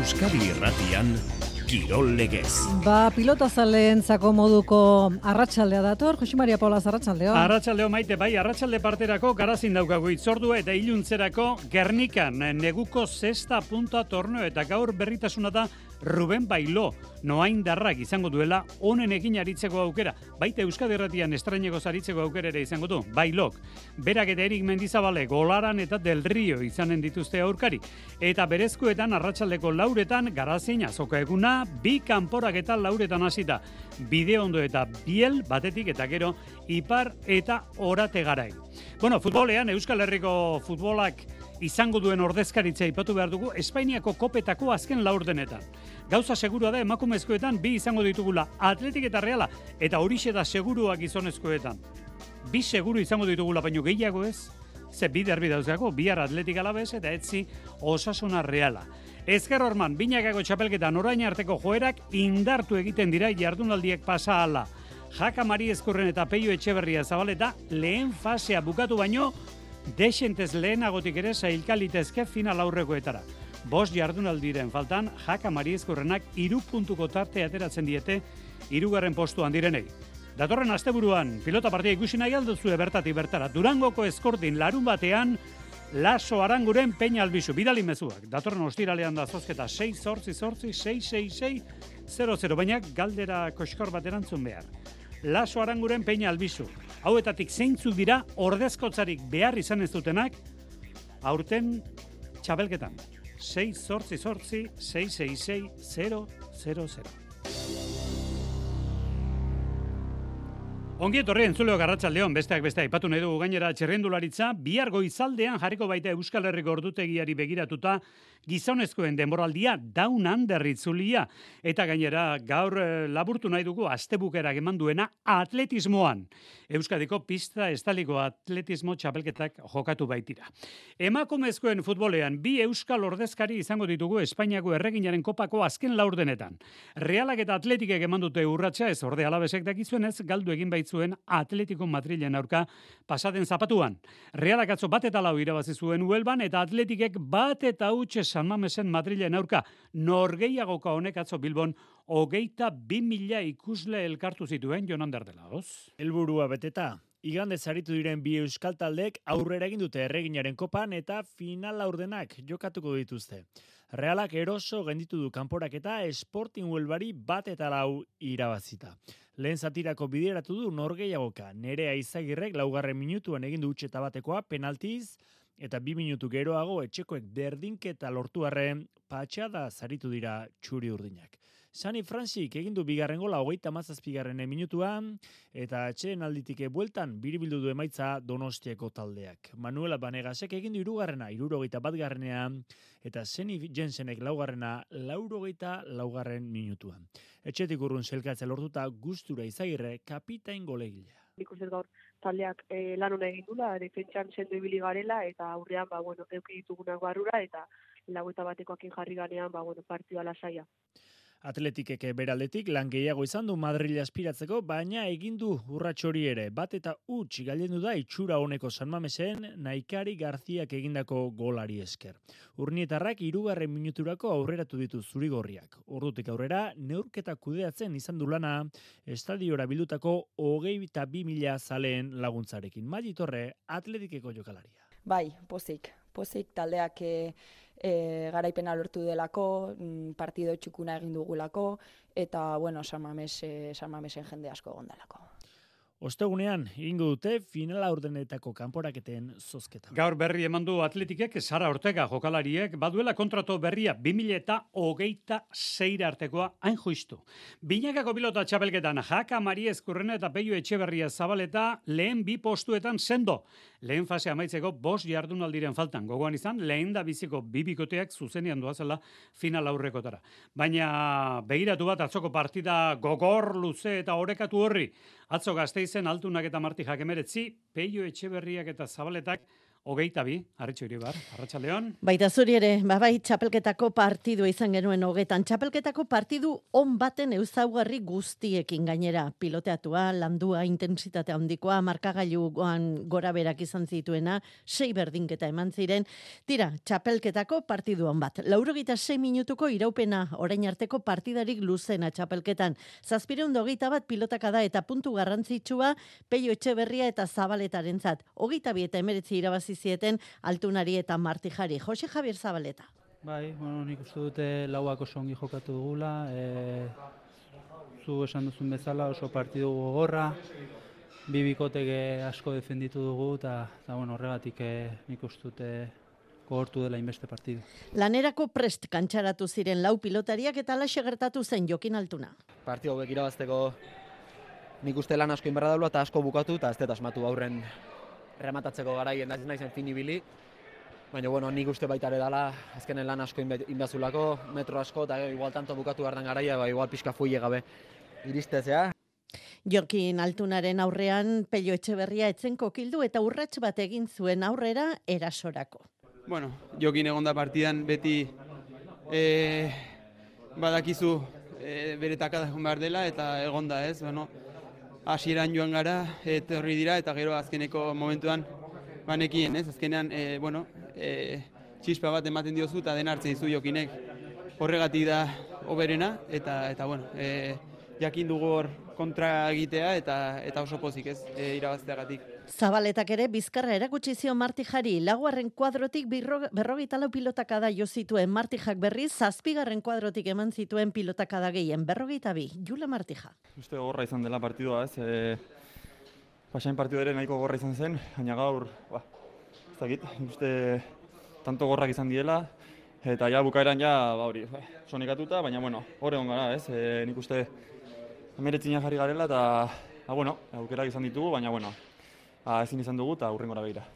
Euskadi Irratian Kirol Legez. Ba, pilota zaleentzako moduko arratsaldea dator, Josi Maria Paula arratsaldeo. Arratsaldeo maite, bai, arratsalde parterako garazin daukagu itzordua eta iluntzerako Gernikan neguko zesta punta torneo eta gaur berritasuna da Ruben Bailo, noain darrak izango duela honen egin aritzeko aukera. Baita Euskadi Erratian estraineko zaritzeko aukera ere izango du, Bailok. Berak eta Erik Mendizabale golaran eta Del Rio izanen dituzte aurkari. Eta berezkoetan arratsaldeko lauretan garazin azoka eguna, bi kanporak eta lauretan hasita. Bide ondo eta biel batetik eta gero ipar eta orate garai. Bueno, futbolean Euskal Herriko futbolak izango duen ordezkaritza ipatu behar dugu Espainiako kopetako azken laurdenetan. Gauza segurua da emakumezkoetan bi izango ditugula atletik eta reala eta horixe da segurua gizonezkoetan. Bi seguru izango ditugula baino gehiago ez, ze bi derbi dauzgako, bihar atletik alabez eta etzi osasuna reala. Ezker horman, binakako txapelketan orain arteko joerak indartu egiten dira jardunaldiek pasa ala. Jaka Mari Ezkurren eta Peio Etxeberria zabaleta lehen fasea bukatu baino desentez lehenagotik ere zailkalitezke final aurrekoetara. Bost jardunaldiren faltan, jaka mariezkorrenak iru puntuko tarte ateratzen diete irugarren postuan direnei. Datorren asteburuan pilota partia ikusi nahi alduzu bertatik bertara. Durangoko eskortin larun batean, Laso aranguren peina albizu, bidali mezuak. Datorren ostiralean da zozketa 6 sortzi sortzi 6 6 6 0 0 baina galdera koskor bat erantzun behar. Laso aranguren peina albizu hauetatik zeintzuk dira ordezkotzarik behar izan ez dutenak aurten txabelketan. 6 sortzi sortzi 666 000. Ongi etorri entzuleo garratxaldeon, besteak beste aipatu nahi dugu gainera txerrendularitza, bihar goizaldean jarriko baita Euskal Herriko ordutegiari begiratuta gizonezkoen denboraldia down under itzulia. Eta gainera gaur eh, laburtu nahi dugu astebukera eman duena atletismoan. Euskadiko pista estaliko atletismo txapelketak jokatu baitira. Emakumezkoen futbolean bi euskal ordezkari izango ditugu Espainiako erreginaren kopako azken laurdenetan. Realak eta atletikek eman dute urratsa ez orde alabesek dakizuenez galdu egin baitzuen Atletico Madrilen aurka pasaden zapatuan. Realak atzo bat eta lau irabazi zuen Huelban eta atletikek bat eta utxe San Mamesen Madrilen aurka norgeiagoka honek atzo Bilbon hogeita bi mila ikusle elkartu zituen jonan derdela, Elburua beteta, igande zaritu diren bi euskal taldek aurrera egin dute erreginaren kopan eta final aurdenak jokatuko dituzte. Realak eroso genditu du kanporak eta Sporting Huelbari bat eta lau irabazita. Lehen zatirako bideratu du norgeiagoka, nerea izagirrek laugarren minutuan egin du utxeta batekoa penaltiz, eta bi minutu geroago etxekoek berdinketa lortu arren patxada zaritu dira txuri urdinak. Sani Fransik egin du bigarren gola hogeita mazazpigarren minutuan, eta atxeen alditike bueltan biribildu du emaitza donostiako taldeak. Manuela Banegasek egin du irugarrena, irurogeita bat garrenean, eta Seni Jensenek laugarrena, laurogeita laugarren minutuan. Etxetik urrun zelkatze lortuta gustura izagirre kapitain golegilea. Ikusten gaur taldeak e, lan hona egin dula, defentsan sendo ibili garela, eta aurrean, ba, bueno, euki ditugunak barrura, eta lagueta batekoakin jarri ganean, ba, bueno, partioa lasaia. Atletikeke beraldetik lan gehiago izan du Madrid aspiratzeko, baina egin du urratxori ere. Bat eta huts gailendu da itxura honeko San Mamesen Naikari Garziak egindako golari esker. Urnietarrak irugarren minuturako aurreratu ditu zurigorriak. Ordutik aurrera, neurketa kudeatzen izan du lana estadiora bildutako hogei eta bi mila zaleen laguntzarekin. Magitorre, atletikeko jokalaria. Bai, pozik. Pozik taldeak eh, e, garaipena lortu delako, mm, partido txukuna egin dugulako, eta, bueno, San Mames, e, San Mamesen jende asko gondalako. Ostegunean, ingo dute finala urdenetako kanporaketen zozketa. Gaur berri eman du atletikek, Sara Ortega jokalariek, baduela kontrato berria 2000 eta hogeita zeira artekoa hain juistu. Binakako pilota txapelketan, jaka Mari Ezkurrena eta Peio Etxeberria zabaleta lehen bi postuetan sendo. Lehen fase amaitzeko bost jardunaldiren faltan. Gogoan izan, lehen da biziko bibikoteak zuzenean duazela final aurrekotara. Baina begiratu bat atzoko partida gogor, luze eta orekatu horri. Atzo gazteizen altunak eta marti jakemeretzi, peio etxeberriak eta zabaletak hogeita bi, arritxo iribar, arratsaldeon. Baita zuri ere, babai txapelketako partidu izan genuen hogetan. Txapelketako partidu on baten euzaugarri guztiekin gainera. Piloteatua, landua, intensitate handikoa, markagailuan gora berak izan zituena, sei berdinketa eman ziren. Tira, txapelketako partidu on bat. Laurogita sei minutuko iraupena orain arteko partidarik luzena txapelketan. Zazpireun hogeita bat pilotaka da eta puntu garrantzitsua peio etxe berria eta zabaletaren zat. Hogeita bi eta emeretzi irabazi zieten altunari eta martijari. Jose Javier Zabaleta. Bai, bueno, nik uste dute lauak oso ongi jokatu dugula, e, zu esan duzun bezala oso partidu gogorra, bi bikoteke asko defenditu dugu, eta, eta bueno, horregatik e, nik uste dute gogortu dela inbeste partidu. Lanerako prest kantxaratu ziren lau pilotariak eta alaxe gertatu zen jokin altuna. Partidu hauek irabazteko nik uste lan asko inberra daula eta asko bukatu eta ez dut asmatu aurren rematatzeko garaien da naizen fin ibili. Baina, bueno, nik uste baita ere dala, azkenen lan asko inbazulako, metro asko, eta igual tanto bukatu gardan garaia, ba, igual pixka fuile gabe iristezea. Jokin altunaren aurrean pelio etxeberria etzen kokildu eta urrats bat egin zuen aurrera erasorako. Bueno, jokin egonda partidan beti e, badakizu e, bere takadakon behar dela eta egonda ez, bueno, hasieran joan gara, eta horri dira, eta gero azkeneko momentuan banekien, ez? Azkenean, e, bueno, e, txispa bat ematen diozu eta den hartzen dizu jokinek horregatik da oberena, eta, eta bueno, e, jakin dugu hor kontra egitea eta eta oso pozik ez e, irabazteagatik. Zabaletak ere bizkarra erakutsi zion Martijari. Laguarren kuadrotik berrogeita lau pilotakada jo zituen. Martijak berriz zazpigarren kuadrotik eman zituen pilotakada gehien. Berrogeita bi, Jula Martija. Uste gorra izan dela partidua ez, e, pasain partidu ere nahiko gorra izan zen, baina gaur, ba, ez dakit, uste tanto gorrak izan diela, eta ja bukaeran ja, ba hori, ba, sonikatuta, baina bueno, horre gara ez, e, nik uste emeretzina jarri garela, eta, ba, bueno, aukerak izan ditugu, baina bueno, ba, ezin izan dugu eta urrengora begira.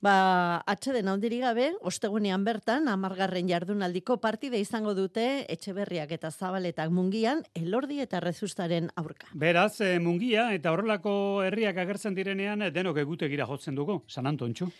Ba, atxeden handiri gabe, ostegunean bertan, amargarren jardunaldiko partide izango dute Etxeberriak eta Zabaletak mungian, elordi eta rezustaren aurka. Beraz, e, mungia eta horrelako herriak agertzen direnean, denok egutegira jotzen dugu, San Antontxu.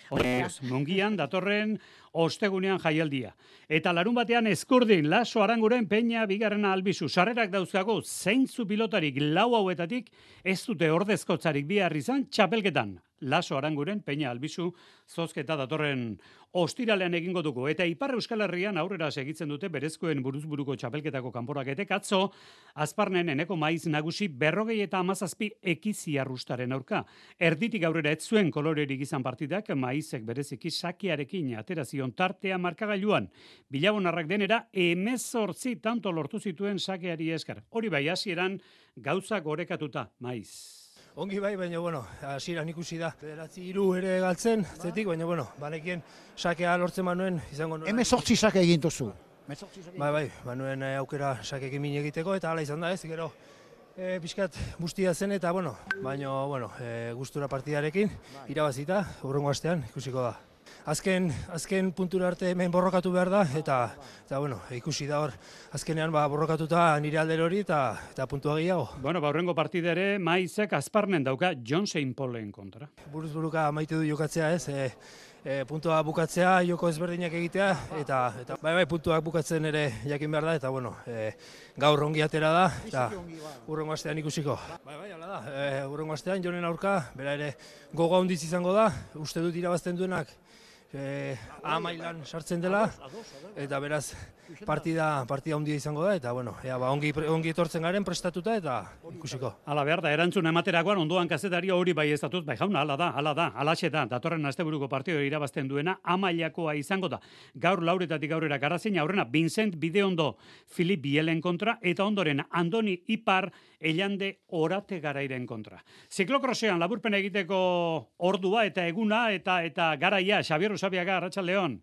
mungian, datorren ostegunean jaialdia. Eta larun batean eskurdin, laso aranguren peña bigarrena albizu. Sarrerak dauzkago, zeintzu pilotarik lau hauetatik, ez dute ordezkotzarik bihar izan txapelketan laso aranguren, peña albizu, zozketa datorren ostiralean egingo dugu. Eta Ipar Euskal Herrian aurrera segitzen dute berezkoen buruzburuko txapelketako kanporaketek atzo, azparnen eneko maiz nagusi berrogei eta amazazpi ekizi arrustaren aurka. Erditik aurrera ez zuen kolorerik izan partidak, maizek bereziki sakiarekin aterazion tartea markagailuan. Bilabonarrak denera, emezortzi tanto lortu zituen sakeari eskar. Hori bai hasieran gauza gorekatuta, maiz. Ongi bai, baina, bueno, hasieran ikusi da. Federatzi hiru ere galtzen, zetik, baina, bueno, banekien sakea lortzen manuen, izango nuen. Hemen sortzi sake egin duzu. Bai, bai, manuen eh, aukera sakekin min egiteko, eta hala izan da ez, gero, e, pixkat bustia zen, eta, bueno, baina, bueno, e, gustura partidarekin, irabazita, urrengo astean, ikusiko da azken, azken puntura arte hemen borrokatu behar da, eta, eta bueno, ikusi da hor, azkenean ba, borrokatuta nire alder hori eta, eta puntua gehiago. Bueno, baurrengo partidere, maizek azparnen dauka John St. Paulen kontra. Buruz buruka maite du jokatzea ez, e, e, puntua bukatzea, joko ezberdinak egitea, eta, eta bai bai puntuak bukatzen ere jakin behar da, eta bueno, e, gaur ongi atera da, eta urrengo astean ikusiko. Bai bai, hala da, e, urrengo astean jonen aurka, bera ere gogo handiz izango da, uste dut irabazten duenak, e, amailan sartzen dela. Eta beraz partida partida handia izango da eta bueno ea, ba, ongi ongi etortzen garen prestatuta eta ikusiko. Hala behar da erantzun ematerakoan ondoan kazetaria hori bai estatut bai jauna hala da hala da halaxe da datorren asteburuko partido irabazten duena amailakoa izango da. Gaur lauretatik aurrera garazin aurrena Vincent Bideondo Filip Bielen kontra eta ondoren Andoni Ipar Elande Orate garairen kontra. Ziklokrosean laburpen egiteko ordua eta eguna eta eta garaia Xabier Usabiaga Arratsaldeon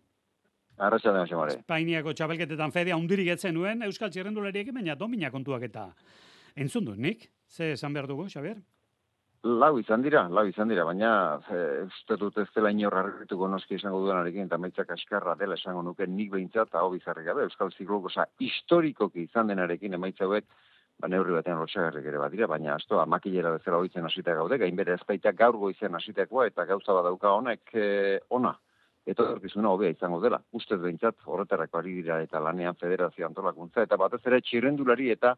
Arratxaldeon, xamare. Espainiako txapelketetan fedea undirik etzen nuen, Euskal Txirrendulariek baina domina kontuak eta entzun du, nik? Ze esan behar dugu, Xabier? Lau izan dira, lau izan dira, baina uste dut ez dela inor harrituko noski izango duenarekin, eta maitzak askarra dela esango nuke nik behintzat, hau bizarri gabe, Euskal Ziklokosa historikoki izan denarekin emaitza hauek, ba neurri batean lotxagarrik ere badira, baina asto, amakilera bezala hoitzen hasita gaude, gainbere ezpaitak gaur goizen hasitakoa, eta gauza badauka honek eh, ona etorkizuna hobea izango dela. Ustez behintzat horretarako ari dira eta lanean federazio antolakuntza eta batez ere txirrendulari eta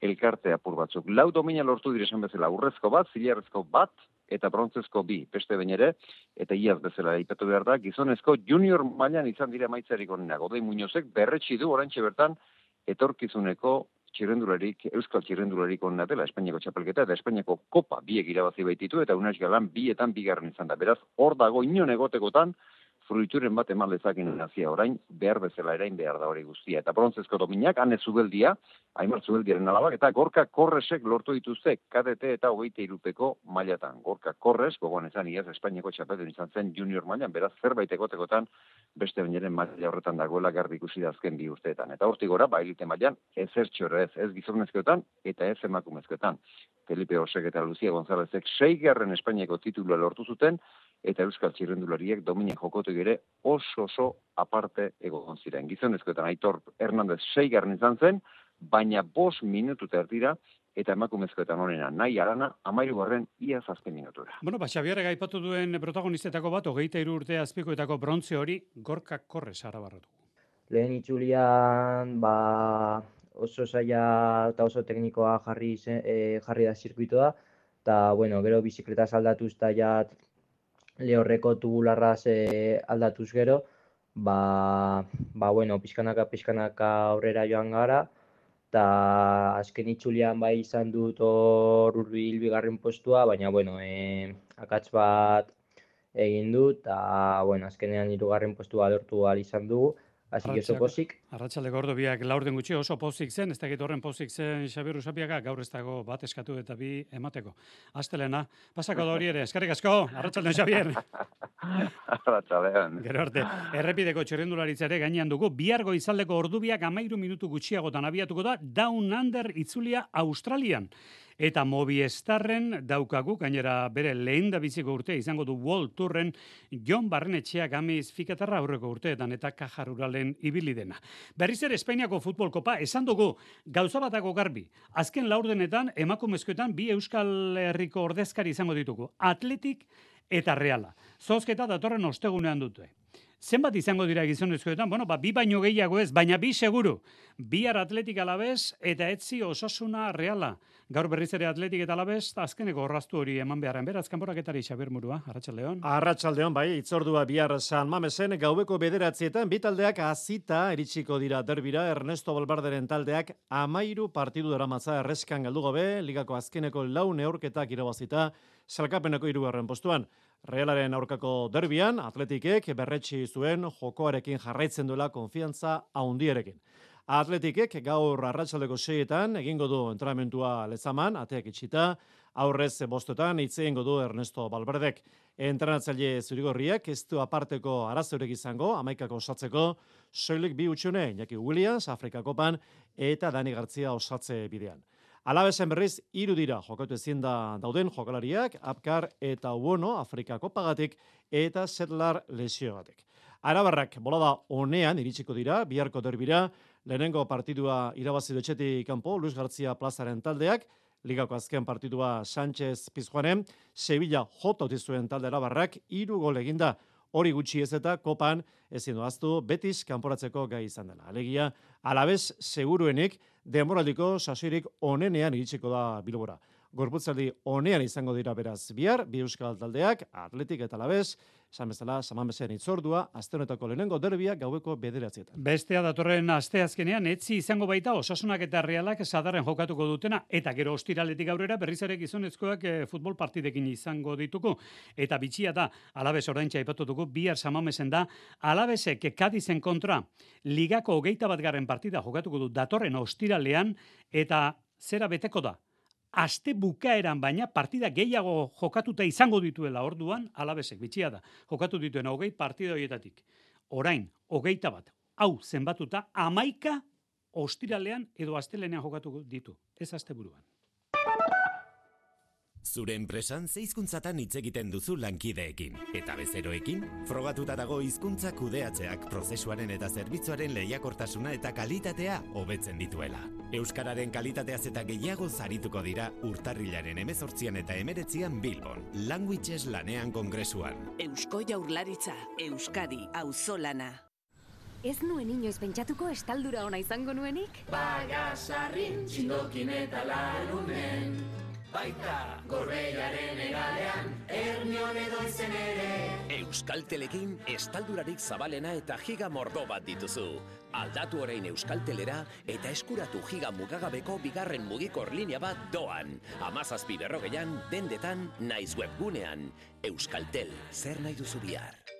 elkarte apur batzuk. Lau domina lortu dire esan bezala, urrezko bat, zilarrezko bat, eta brontzezko bi, beste bain ere, eta iaz bezala ipatu behar da, gizonezko junior mailan izan dira maitzarik onenak. Odei Muñozek berretsi du orantxe bertan etorkizuneko txirrendularik, euskal txirrendularik onena dela Espainiako txapelketa eta Espainiako kopa biek irabazi baititu eta unaz galan bietan bigarren izan da. Beraz, hor dago inon egotekotan, fruituren bat eman lezakin nazia orain, behar bezala erain behar da hori guztia. Eta brontzezko dominak, ane zubeldia, aimar zubeldiaren alabak, eta gorka korresek lortu dituzte, KDT eta hogeite irupeko mailatan. Gorka korres, gogoan ezan iaz, Espainiako txapeten izan zen junior mailan, beraz zerbait egotekotan, beste bainaren maila horretan dagoela garbi ikusi da azken bi urteetan. Eta hortik gora, bailite mailan, ez ertxore ez, ez gizonezkoetan, eta ez emakumezkoetan. Felipe Osek eta Lucia Gonzálezek seigarren Espainiako titulua lortu zuten, eta Euskal Txirrendulariek dominen jokotu ere oso oso aparte egon ziren. Gizonezkoetan Aitor Hernandez seigarren izan zen, baina bos minutu erdira eta emakumezkoetan honena nahi arana amairu garren ia zazken minutura. Bueno, ba, Xabiarra gaipatu duen protagonistetako bat, hogeita iru urte azpikoetako brontze hori, gorka korre sara barratu. Lehen itxulian, ba, oso zaila eta oso teknikoa jarri, zen, e, jarri da zirkuitoa, eta, bueno, gero bizikleta aldatuz eta ja lehorreko tubularraz e, aldatuz gero, ba, ba bueno, pizkanaka pizkanaka aurrera joan gara, eta azken itxulian bai izan dut hor urbil bigarren postua, baina, bueno, e, akatz bat egin dut, eta, bueno, azkenean hirugarren postua lortu ahal izan dugu, Así que oso pozik. Arratxalde gordo biak laurden gutxi oso pozik zen, ez dakit horren pozik zen Xabir Usapiaga, gaur ez dago bat eskatu eta bi emateko. Astelena, pasako da hori ere, eskarrik asko, arratxalde Xabier. Arratxaldean. Gero arte, errepideko txerrendularitza ere gainean dugu, biargo izaldeko ordubiak amairu minutu gutxiagotan abiatuko da, Down Under itzulia Australian. Eta Movistarren daukagu, gainera bere lehen da biziko urte, izango du World Tourren Jon Barrenetxea gamiz fikatarra aurreko urteetan eta kajaruralen ibili dena. Berriz ere Espainiako futbol kopa, esan dugu gauza batako garbi. Azken laurdenetan, emakumezkoetan, bi Euskal Herriko ordezkari izango ditugu. Atletik eta reala. Zozketa datorren ostegunean dute. Zenbat izango dira gizonezkoetan? Bueno, ba, bi baino gehiago ez, baina bi seguru. Bihar atletik alabez eta etzi osasuna reala. Gaur berriz ere atletik eta alabez, azkeneko horraztu hori eman beharren. Beraz, kanporaketari Xabir Murua, Arratxaldeon. Arratxaldeon, bai, itzordua bihar San Mamesen, gaueko bederatzietan, bi taldeak azita eritsiko dira derbira, Ernesto Balbarderen taldeak amairu partidu daramatza erreskan galdu gabe, ligako azkeneko lau neurketak irabazita, salkapeneko irugarren postuan. Realaren aurkako derbian, atletikek berretsi zuen jokoarekin jarraitzen duela konfiantza haundierekin. Atletikek gaur arratsaldeko seietan egingo du entrenamentua lezaman, ateak itxita, aurrez bostetan itzeen du Ernesto Balberdek. Entrenatzaile zurigorriak ez du aparteko arazorek izango, amaikako osatzeko, soilik bi utxune, Iñaki Williams, Afrika Kopan, eta Dani Gartzia osatze bidean. Alabesen berriz, hiru dira jokatu ezin da dauden jokalariak, Apkar eta Uono Afrikako pagatik eta Setlar lesiogatik. Arabarrak bolada honean iritsiko dira, biharko derbira, lehenengo partidua irabazi dutxetik kanpo, Luis García plazaren taldeak, ligako azken partidua Sánchez Pizjuanen, Sevilla jota utizuen talde arabarrak, iru gol eginda, hori gutxi ez eta kopan ezin doaztu betis kanporatzeko gai izan dela. Alegia, alabez seguruenik, denboraldiko sasoirik onenean iritsiko da bilbora. Gorputzaldi onean izango dira beraz bihar, bi euskal taldeak, atletik eta labez, esan bezala, saman bezean itzordua, azte honetako lehenengo derbia gaueko bederatzietan. Bestea datorren aste azkenean, etzi izango baita osasunak eta realak sadarren jokatuko dutena, eta gero ostiraletik aurrera berriz ere gizonezkoak e, futbol partidekin izango dituko. Eta bitxia da, alabez oraintza ipatutuko, bihar samamesen da, alabezek kadizen kontra, ligako hogeita bat garren partida jokatuko du datorren ostiralean, eta zera beteko da, aste bukaeran baina partida gehiago jokatuta izango dituela orduan, alabesek, bitxia da, jokatu dituen hogei partida horietatik. Orain, hogeita bat, hau zenbatuta, amaika ostiralean edo astelenean jokatu ditu, ez aste buruan. Zure enpresan zeizkuntzatan hitz egiten duzu lankideekin. Eta bezeroekin, frogatuta dago hizkuntza kudeatzeak prozesuaren eta zerbitzuaren lehiakortasuna eta kalitatea hobetzen dituela. Euskararen kalitateaz eta gehiago zarituko dira urtarrilaren emezortzian eta emeretzian Bilbon, Languages lanean kongresuan. Eusko jaurlaritza, Euskadi, auzolana. Ez nuen inoiz pentsatuko estaldura ona izango nuenik? Bagasarrin, txindokin eta larunen Baita gorbeiaren egalean, ernion edo izen ere Euskaltelekin estaldurarik zabalena eta giga mordo bat dituzu. Aldatu orain Euskaltelera eta eskuratu giga mugagabeko bigarren mugikor linea bat doan. Amazazpi berrogeian, dendetan, naiz webgunean. Euskaltel, zer nahi duzu bihar?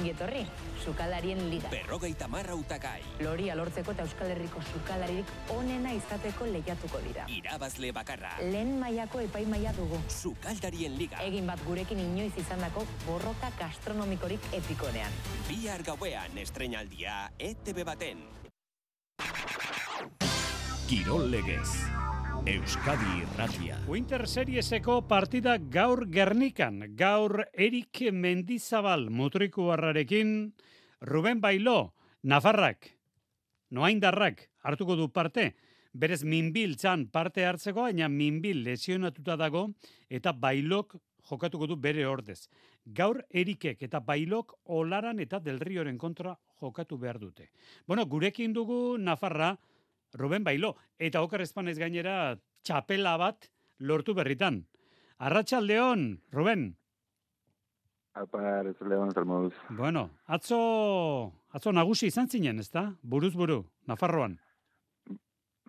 Ongi etorri, sukalarien liga. Berrogeita marra utakai. Lori alortzeko eta Euskal Herriko sukalaririk onena izateko lehiatuko dira. Irabazle bakarra. Lehen mailako epaimaila dugu. Sukaldarien liga. Egin bat gurekin inoiz izandako borroka gastronomikorik epikonean. Bihar gauean estrenaldia ETV baten. Kirol legez. Euskadi Irratia. Winter Serieseko partida gaur Gernikan, gaur Erik Mendizabal mutrikuarrarekin, Ruben Bailo, Nafarrak, Noaindarrak hartuko du parte, berez minbil txan parte hartzeko, baina minbil lesionatuta dago, eta Bailok jokatuko du bere ordez. Gaur Erikek eta Bailok olaran eta delrioren kontra jokatu behar dute. Bueno, gurekin dugu Nafarra, Ruben Bailo, eta okar espanez gainera txapela bat lortu berritan. Arratxaldeon, Ruben. Apa, Arratxaldeon, Zalmoduz. Bueno, atzo, atzo nagusi izan zinen, ez da? Buruz buru, Nafarroan.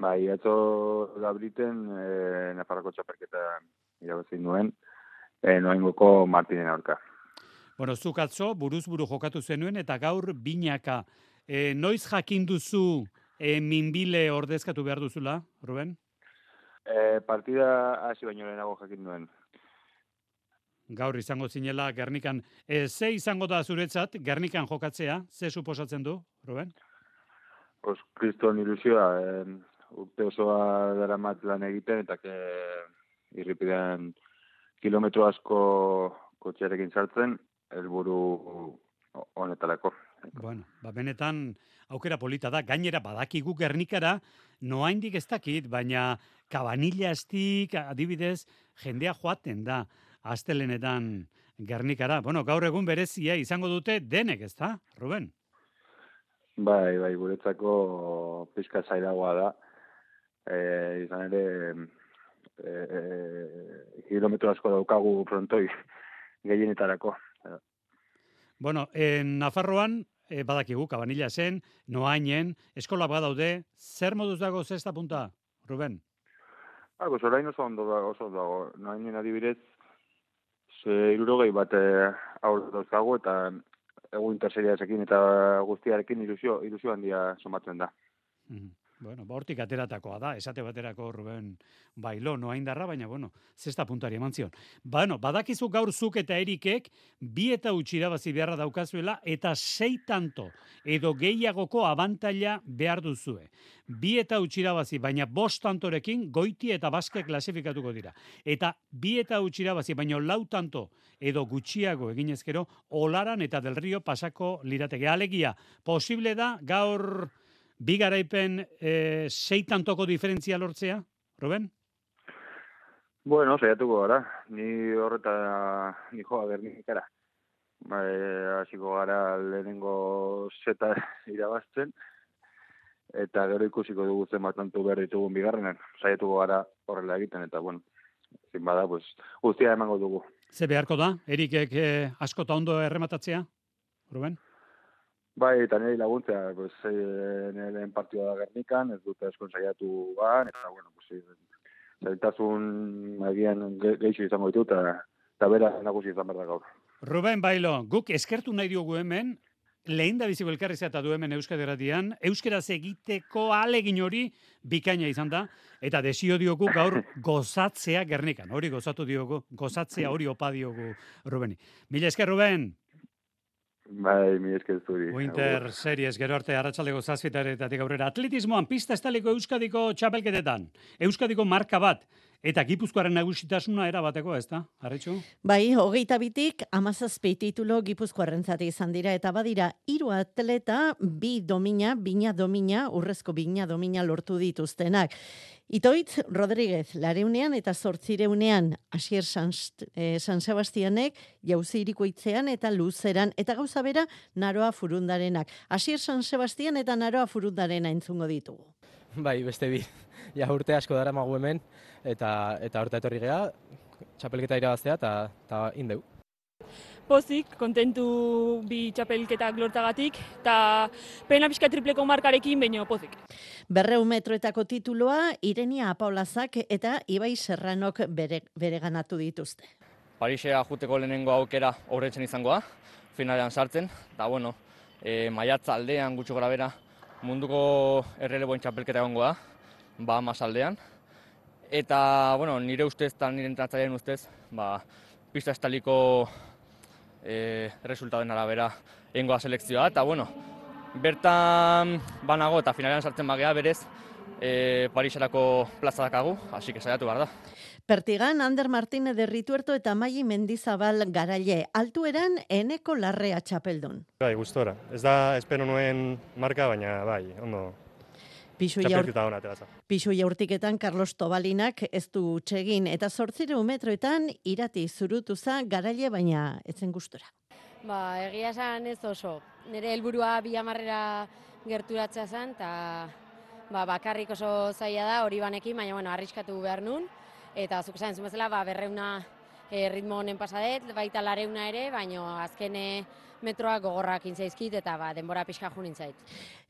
Bai, atzo gabriten e, Nafarroko txaperketa irabazin nuen, e, noaingoko Martinen aurka. Bueno, zuk atzo buruz buru jokatu zenuen eta gaur binaka. E, noiz jakin duzu e, minbile ordezkatu behar duzula, Ruben? E, partida hasi baino lehenago jakin duen. Gaur izango zinela Gernikan. E, ze izango da zuretzat Gernikan jokatzea? Ze suposatzen du, Ruben? Os, kriston ilusioa. E, urte osoa dara lan egiten, eta ke, irripidean kilometro asko kotxearekin sartzen, helburu honetarako. Bueno, ba, benetan aukera polita da. Gainera badakigu Gernikara noaindik ez dakit, baina kabanila estik, adibidez, jendea joaten da astelenetan Gernikara. Bueno, gaur egun berezia izango dute denek, ez da, Ruben? Bai, bai, guretzako pizka zailagoa da. E, izan ere, e, e, kilometro asko daukagu frontoi gehienetarako. Bueno, en Nafarroan, e, badakigu, kabanila zen, noainen, eskola badaude, zer moduz dago zesta punta, Ruben? Ah, pues orain oso ondo da, oso dago. Noainen adibidez, ze irurogei bat aur dauzkagu, eta egun interseriazekin eta guztiarekin ilusio, ilusio handia somatzen da. Mm Bueno, ba, hortik ateratakoa da, esate baterako Ruben bailo, no darra, baina, bueno, zesta puntari eman zion. Bueno, badakizu gaur zuk eta erikek, bi eta utxirabazi beharra daukazuela, eta sei tanto, edo gehiagoko abantaila behar duzue. Bi eta utxirabazi, baina bost tantorekin, goiti eta baske klasifikatuko dira. Eta bi eta utxirabazi, baina lau tanto, edo gutxiago eginezkero, olaran eta del rio pasako lirateke. Alegia, posible da gaur bi garaipen e, sei tantoko diferentzia lortzea, Ruben? Bueno, saiatuko gara, ni horreta ni joa gernikara. Bai, hasiko gara lehenengo zeta irabazten, eta gero ikusiko dugu zen tantu behar ditugun bigarrenan. Saiatuko gara horrela egiten, eta bueno, zin bada, pues, guztia emango dugu. Ze beharko da, Erikek eh, askota ondo errematatzea, Ruben? Bai, eta nire laguntzea, pues, e, nire lehen partioa da Gernikan, ez dute eskon saiatu ban, eta, bueno, pues, zailtasun agian geixo izango ditu, eta, eta bera nagusi izan behar gaur. Ruben Bailo, guk eskertu nahi diogu hemen, lehen da biziko elkarri du hemen Euskadi Erratian, Euskaraz egiteko alegin hori bikaina izan da, eta desio diogu gaur gozatzea gernikan, hori gozatu diogu, gozatzea hori opa diogu Rubeni. Mila esker, Ruben! Bai, mi esker zuri. Winter Series, gero arte, arratsaldeko zazpitaretatik aurrera. Atletismoan, pista estaliko Euskadiko txapelketetan. Euskadiko marka bat. Eta Gipuzkoaren nagusitasuna era bateko, ez da? Arretxu? Bai, hogeita bitik, amazazpi titulo Gipuzkoaren zati izan dira, eta badira, hiru atleta, bi domina, bina domina, urrezko bina domina lortu dituztenak. Itoitz Rodríguez, lareunean eta zortzireunean, Asier San, eh, San Sebastianek, jauzi irikoitzean eta luzeran, eta gauza bera, naroa furundarenak. Asier San Sebastian eta naroa furundarena entzungo ditugu. Bai, beste bi. Ja, urte asko dara magu hemen, eta, eta urte etorri geha, txapelketa irabaztea, eta, eta indeu. Pozik, kontentu bi txapelketak lortagatik, eta pena pixka tripleko markarekin, baino pozik. Berreu metroetako tituloa, Irenia Apaolazak eta Ibai Serranok bere, bere ganatu dituzte. Parisea juteko lehenengo aukera horretzen izangoa, finalean sartzen, eta bueno, e, maiatza aldean gutxo gara bera, munduko erreleboen txapelketa egongoa, ba aldean. Eta, bueno, nire ustez eta nire entratzailean ustez, ba, pista estaliko e, resultadoen arabera egingoa selekzioa. Eta, bueno, bertan banago eta finalean sartzen bagea berez, e, Pariserako plaza dakagu, hasi que saiatu behar da. Pertigan, Ander Martínez de Rituerto eta Mai Mendizabal garaile, altueran eneko larrea txapeldun. Bai, gustora. Ez da, espero nuen marka, baina bai, ondo, jaur... Pixu jaurtiketan Carlos Tobalinak ez du txegin eta sortzire metroetan irati zurutuza garaile baina etzen gustora. Ba, egia esan ez oso. Nire helburua bi amarrera gerturatzea zen, eta ba, bakarrik oso zaila da hori banekin, baina bueno, arriskatu behar nun. Eta zuk esan zumezela, ba, berreuna e, ritmo honen pasadet, baita lareuna ere, baina azkene metroa gogorrak intzaizkit eta ba, denbora pixka junin zait.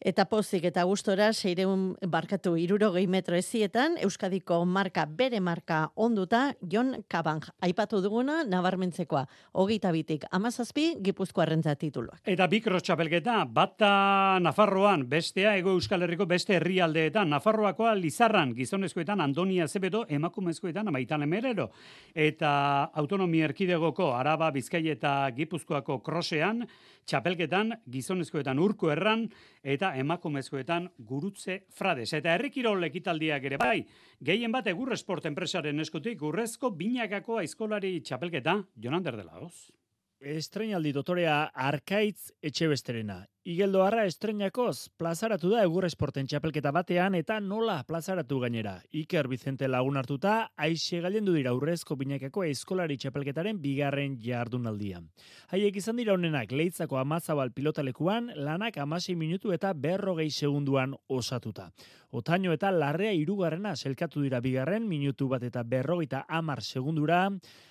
Eta pozik eta gustora seireun barkatu irurogei metro ezietan, Euskadiko marka bere marka onduta, Jon Kabang. Aipatu duguna, nabarmentzekoa. Hogeita bitik, amazazpi, gipuzko arrentza tituloak. Eta bi txapelketa, bata Nafarroan, bestea Ego Euskal Herriko beste herrialdeetan, Nafarroakoa Lizarran, gizonezkoetan, Andonia Zebedo, emakumezkoetan, amaitan emerero. Eta autonomia erkidegoko, Araba, Bizkai eta Gipuzkoako krosean, txapelketan, gizonezkoetan urko erran, eta emakumezkoetan gurutze frades. Eta herrikirol ekitaldiak ere bai, gehien bat egur esport enpresaren eskutik, gurrezko binakako aizkolari txapelketa, Jonander de Laos. Estrenaldi dotorea Arkaitz Etxebesterena. Harra estrenakoz, plazaratu da egur esporten txapelketa batean eta nola plazaratu gainera. Iker Vicente lagun hartuta, aixe galendu dira urrezko binakako eskolari txapelketaren bigarren jardunaldia. Haiek izan dira honenak leitzako amazabal pilotalekuan, lanak amasei minutu eta berrogei segunduan osatuta. Otaino eta larrea irugarrena selkatu dira bigarren, minutu bat eta berrogeita amar segundura,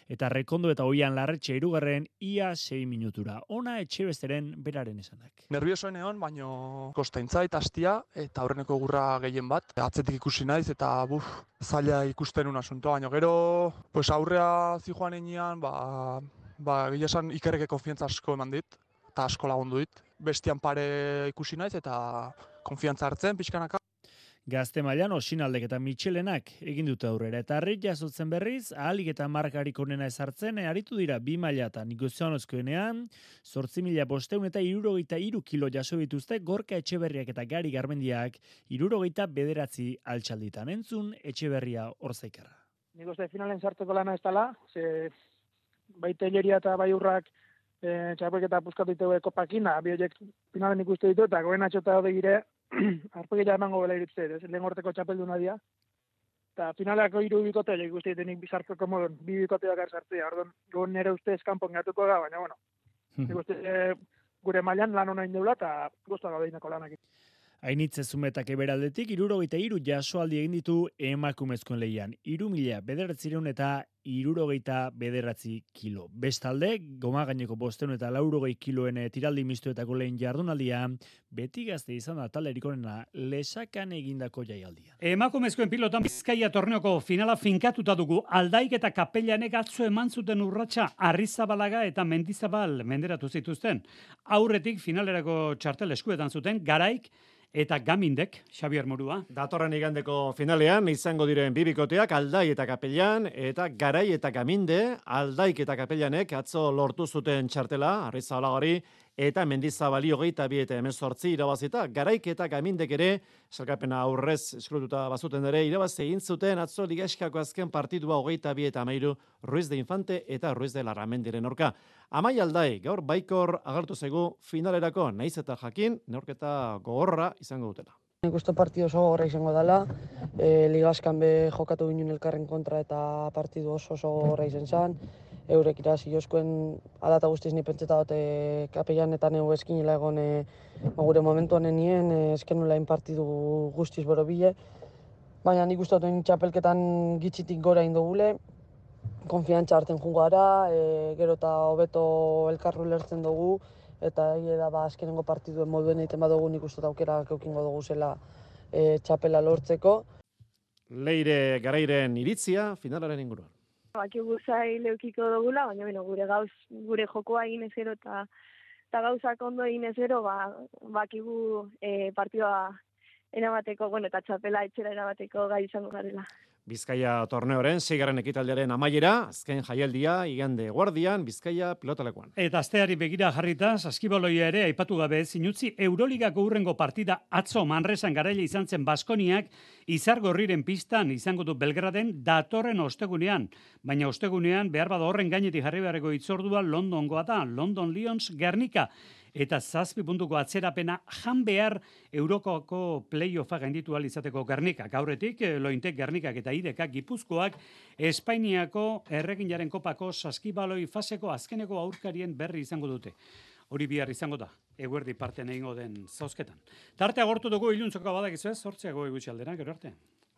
eta rekondo eta oian larretxe irugarren ia sei minutura. Ona etxe besteren beraren esanak nerviosoen egon, baino kostaintzait astia eta aurreneko gurra gehien bat. Atzetik ikusi naiz eta buf, zaila ikusten un asunto, baino gero pues aurrea zi joan enean, ba, ba esan ikerreke konfiantza asko eman dit eta asko lagundu dit. Bestian pare ikusi naiz eta konfiantza hartzen pixkanaka. Gazte mailan osinaldek eta mitxelenak egin dute aurrera. Eta harri jasotzen berriz, ahalik eta markarik onena ezartzen, e, aritu dira bi maila eta negozioanozkoenean, sortzi mila bosteun eta irurogeita iru kilo jaso dituzte, gorka etxeberriak eta gari garmendiak, irurogeita bederatzi altxalditan. Entzun, etxeberria orzaikarra. Nik uste finalen sartuko lana ez dela, ze bai teleria eta bai urrak e, txapelketa puzkatu ditu kopakina, bi horiek finalen ikuste ditu, eta goen atxota gire, arpegila emango bela irutze, ez, lehen horteko txapeldu nadia. Eta finaleako iru bikote, nik uste denik bizartzeko modun, bi bikote dakar sartzea, orduan, guen nire uste eskanpon gatuko da, baina, bueno, nik uste e, gure mailan lan hona indeula, eta guztu gau lanak. Ainitze zumetak eberaldetik, irurogeita iru jasoaldi egin ditu emakumezkoen lehian. Iru mila bederatzireun eta irurogeita bederatzi kilo. Bestalde, goma gaineko bosteun eta laurogei kiloen tiraldi mistuetako lehen jardunaldia, beti gazte izan da talerikoena lesakan egindako jaialdia. Emakumezkoen pilotan Bizkaia torneoko finala finkatuta dugu aldaik eta kapellanek atzo eman zuten urratsa Arrizabalaga eta Mendizabal menderatu zituzten. Aurretik finalerako txartel eskuetan zuten garaik eta gamindek, Xabier Morua. Datorren igandeko finalean izango diren bibikoteak aldai eta kapellan eta garai eta gaminde aldaik eta kapellanek atzo lortu zuten txartela, arrizalagari, eta mendizabali hogeita bi eta emezortzi irabazita, garaik eta gamindek ere, salkapena aurrez eskrututa bazuten ere, irabaz egin zuten atzo ligaskako azken partidua hogeita bi eta amairu Ruiz de Infante eta Ruiz de Larramendiren orka. Amai aldai, gaur baikor agertu zegu finalerako, naiz eta jakin, neorketa gogorra izango dutela. Nik uste partidu oso gogorra izango dela, e, ligaskan be jokatu ginen elkarren kontra eta partidu oso oso gogorra izan zen, eurek irazi jozkoen alata guztiz ni pentseta dute kapeian eta neu eskinela egon e, gure momentu honen nien, e, eskenula partidu guztiz boro bile. Baina nik uste duten txapelketan gitzitik gora indogule, konfiantza hartzen jungo gara, e, gero eta hobeto elkarru lertzen dugu, eta hile da ba, azkenengo partiduen moduen egiten badugu nik uste aukera keukingo dugu zela e, txapela lortzeko. Leire garairen iritzia finalaren inguruan. Bakigu zai leukiko dugula, baina bueno, gure gauz, gure jokoa egin ezero eta eta gauzak ondo egin ezero, ba, bakigu e, partioa erabateko, bueno, eta txapela etxera erabateko gai izango garela. Bizkaia torneoren zigarren ekitaldiaren amaiera, azken jaialdia, igande guardian, Bizkaia pilotalekoan. Eta asteari begira jarrita, saskibaloia ere aipatu gabe, zinutzi Euroligako urrengo partida atzo manresan garaile izan zen Baskoniak, izargorriren pistan izango du Belgraden datorren ostegunean. Baina ostegunean, behar bada horren gainetik jarri beharreko itzordua Londongoa da, London Lions Gernika eta zazpi puntuko atzerapena jan behar Eurokoko playoffa gainditu izateko Gernikak. Aurretik, eh, lointek Gernikak eta idekak gipuzkoak Espainiako erreginaren kopako saskibaloi faseko azkeneko aurkarien berri izango dute. Hori bihar izango da, eguerdi partean egingo den zauzketan. Tarte agortu dugu iluntzoko badak ez, sortzeago egutxe aldera, gero arte.